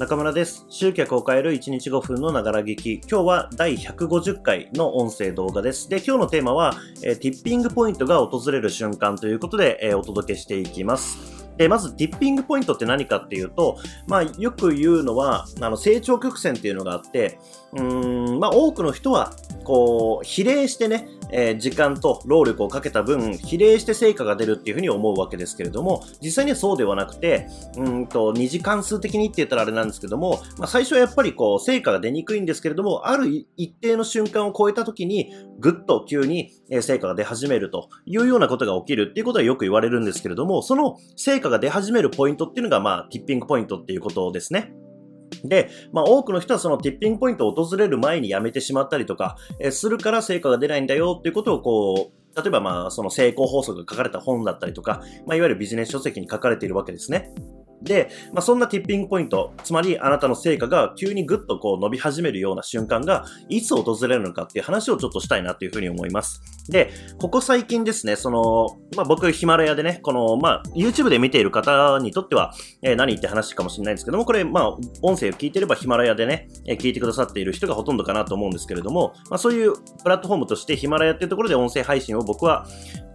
中村です。集客を変える1日5分のながら劇。今日は第150回の音声動画です。で、今日のテーマは、えーティッピングポイントが訪れる瞬間ということで、えーお届けしていきます。で、まず、ティッピングポイントって何かっていうと、まあ、よく言うのは、あの、成長曲線っていうのがあって、うん、まあ、多くの人は、こう、比例してね、えー時間と労力をかけた分、比例して成果が出るっていうふうに思うわけですけれども、実際にはそうではなくて、うんと、二次関数的にって言ったらあれなんですけども、まあ、最初はやっぱりこう、成果が出にくいんですけれども、ある一定の瞬間を超えた時に、ぐっと急に成果が出始めるというようなことが起きるっていうことはよく言われるんですけれども、その成果が出始めるポイントっていうのが、まあ、ティッピングポイントっていうことですね。で、まあ多くの人はそのティッピングポイントを訪れる前にやめてしまったりとか、えするから成果が出ないんだよっていうことをこう、例えばまあその成功法則が書かれた本だったりとか、まあいわゆるビジネス書籍に書かれているわけですね。で、まあ、そんなティッピングポイント、つまりあなたの成果が急にぐっとこう伸び始めるような瞬間がいつ訪れるのかっていう話をちょっとしたいなというふうに思います。で、ここ最近ですね、その、まあ、僕ヒマラヤでね、この、まあ、YouTube で見ている方にとっては、えー何って話かもしれないんですけども、これ、まあ、音声を聞いてればヒマラヤでね、えー聞いてくださっている人がほとんどかなと思うんですけれども、まあ、そういうプラットフォームとしてヒマラヤっていうところで音声配信を僕は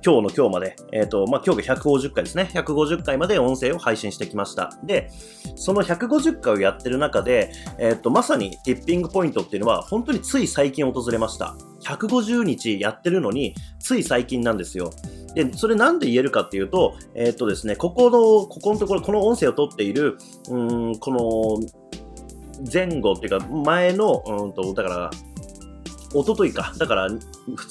今日の今日まで、えっ、と、まあ、今日が150回ですね。150回まで音声を配信してきました。で、その150回をやってる中で、えっ、と、まさにティッピングポイントっていうのは、本当につい最近訪れました。150日やってるのに、つい最近なんですよ。で、それなんで言えるかっていうと、えっ、とですね、ここの、ここのところ、この音声を取っている、うん、この、前後っていうか、前の、うんと、だから、一昨日か。だから、2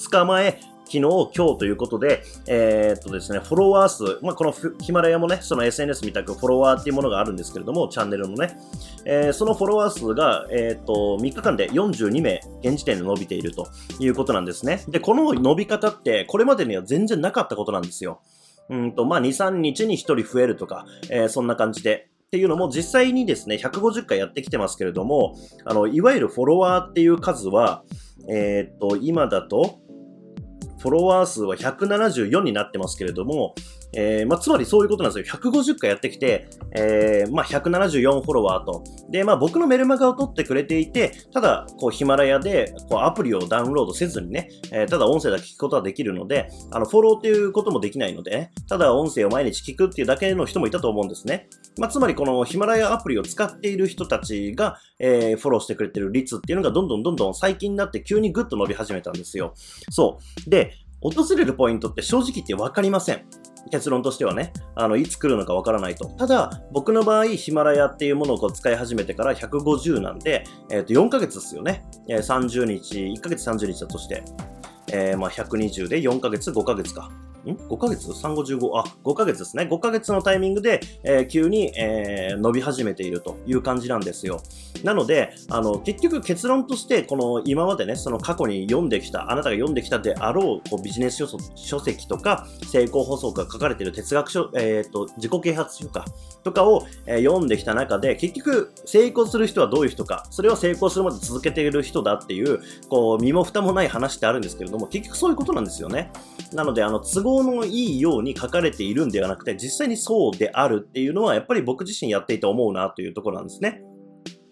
日前、昨日、今日ということで、えーっとですね、フォロワー数、まあ、このヒマラヤもね、その SNS みたくフォロワーっていうものがあるんですけれども、チャンネルのね、えーそのフォロワー数が、えーっと、3日間で42名、現時点で伸びているということなんですね。で、この伸び方って、これまでには全然なかったことなんですよ。うんと、まあ、2、3日に1人増えるとか、えーそんな感じで。っていうのも実際にですね、150回やってきてますけれども、あの、いわゆるフォロワーっていう数は、えーっと、今だと、ォロワー数は174になってますけれども、えーまあ、つまりそういうことなんですよ。150回やってきて、えーまあ、174フォロワーと。で、まあ、僕のメルマガを取ってくれていて、ただ、こう、ヒマラヤで、こう、アプリをダウンロードせずにね、えーただ音声だけ聞くことはできるので、あの、フォローっていうこともできないので、ね、ただ音声を毎日聞くっていうだけの人もいたと思うんですね。まあ、つまりこのヒマラヤアプリを使っている人たちが、えーフォローしてくれてる率っていうのがどんどんどんどん最近になって急にグッと伸び始めたんですよ。そう。で、訪れるポイントって正直言って分かりません。結論としてはね、あの、いつ来るのかわからないと。ただ、僕の場合、ヒマラヤっていうものをこう使い始めてから150なんで、えっ、と、4ヶ月ですよね。えー30日、1ヶ月30日だとして。えーまあ、120で4ヶ月、5ヶ月か。ん ?5 ヶ月 ?3、5、15? あ、5ヶ月ですね。5ヶ月のタイミングで、えー急に、えー伸び始めているという感じなんですよ。なので、あの、結局結論として、この今までね、その過去に読んできた、あなたが読んできたであろう、こうビジネス書籍とか、成功法則が書かれている哲学書、えっ、と、自己啓発書か、とかを、え読んできた中で、結局、成功する人はどういう人か、それを成功するまで続けている人だっていう、こう、身も蓋もない話ってあるんですけれども、結局そういうことなんですよね。なので、あの、都合のいいように書かれているんではなくて、実際にそうであるっていうのは、やっぱり僕自身やっていて思うなというところなんですね。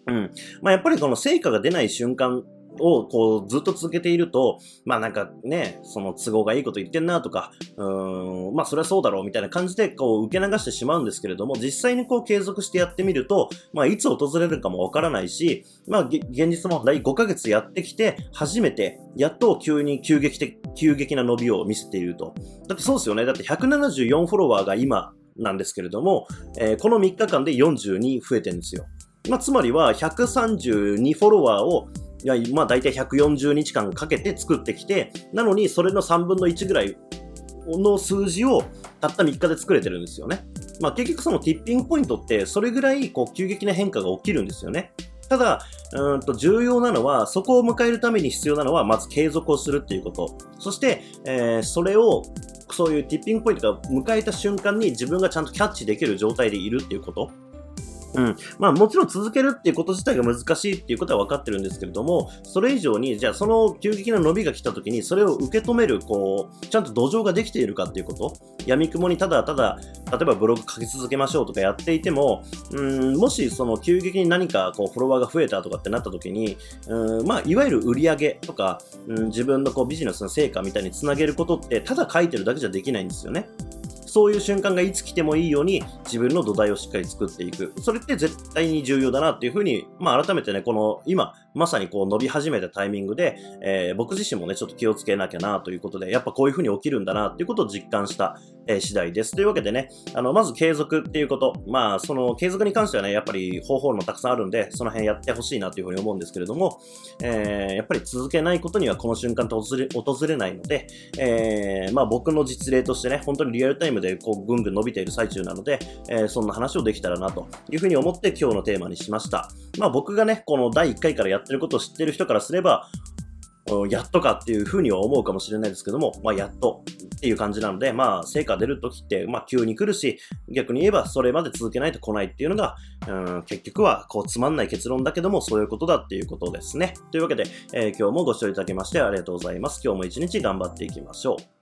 うん。まあ、やっぱりこの成果が出ない瞬間をこうずっと続けていると、まあなんかね、その都合がいいこと言ってんなとか、うーん、まあそれはそうだろうみたいな感じでこう受け流してしまうんですけれども、実際にこう継続してやってみると、まあいつ訪れるかもわからないし、まあ現実も第5ヶ月やってきて、初めて、やっと急に急激的、急激な伸びを見せていると。だってそうですよね。だって174フォロワーが今なんですけれども、えーこの3日間で42増えてるんですよ。まあ、つまりは132フォロワーを、まあ大体140日間かけて作ってきて、なのにそれの3分の1ぐらいの数字をたった3日で作れてるんですよね。まあ結局そのティッピングポイントってそれぐらいこう急激な変化が起きるんですよね。ただ、うんと重要なのは、そこを迎えるために必要なのは、まず継続をするっていうこと。そして、えーそれを、そういうティッピングポイントが迎えた瞬間に自分がちゃんとキャッチできる状態でいるっていうこと。うん。まあもちろん続けるっていうこと自体が難しいっていうことは分かってるんですけれども、それ以上に、じゃあその急激な伸びが来た時に、それを受け止める、こう、ちゃんと土壌ができているかっていうこと、闇雲にただただ、例えばブログ書き続けましょうとかやっていても、うん、もしその急激に何かこうフォロワーが増えたとかってなった時に、うん、まあいわゆる売り上げとか、うん、自分のこうビジネスの成果みたいにつなげることって、ただ書いてるだけじゃできないんですよね。そういう瞬間がいつ来てもいいように自分の土台をしっかり作っていく。それって絶対に重要だなっていうふうに、まあ改めてね、この今、まさにこう伸び始めたタイミングで、えー、僕自身もね、ちょっと気をつけなきゃなということで、やっぱこういうふうに起きるんだなっていうことを実感した、えー、次第です。というわけでね、あの、まず継続っていうこと。まあ、その継続に関してはね、やっぱり方法もたくさんあるんで、その辺やってほしいなというふうに思うんですけれども、えー、やっぱり続けないことにはこの瞬間と訪れ訪れないので、えー、まあ僕の実例としてね、本当にリアルタイムでこうぐんぐん伸びている最中なので、えー、そんな話をできたらなというふうに思って今日のテーマにしました。まあ僕がね、この第1回からやってることを知ってる人からすれば、やっとかっていうふうには思うかもしれないですけども、まあ、やっとっていう感じなので、まあ、成果出るときって、まあ、急に来るし、逆に言えばそれまで続けないと来ないっていうのが、うん、結局は、こう、つまんない結論だけども、そういうことだっていうことですね。というわけで、えー、今日もご視聴いただきましてありがとうございます。今日も一日頑張っていきましょう。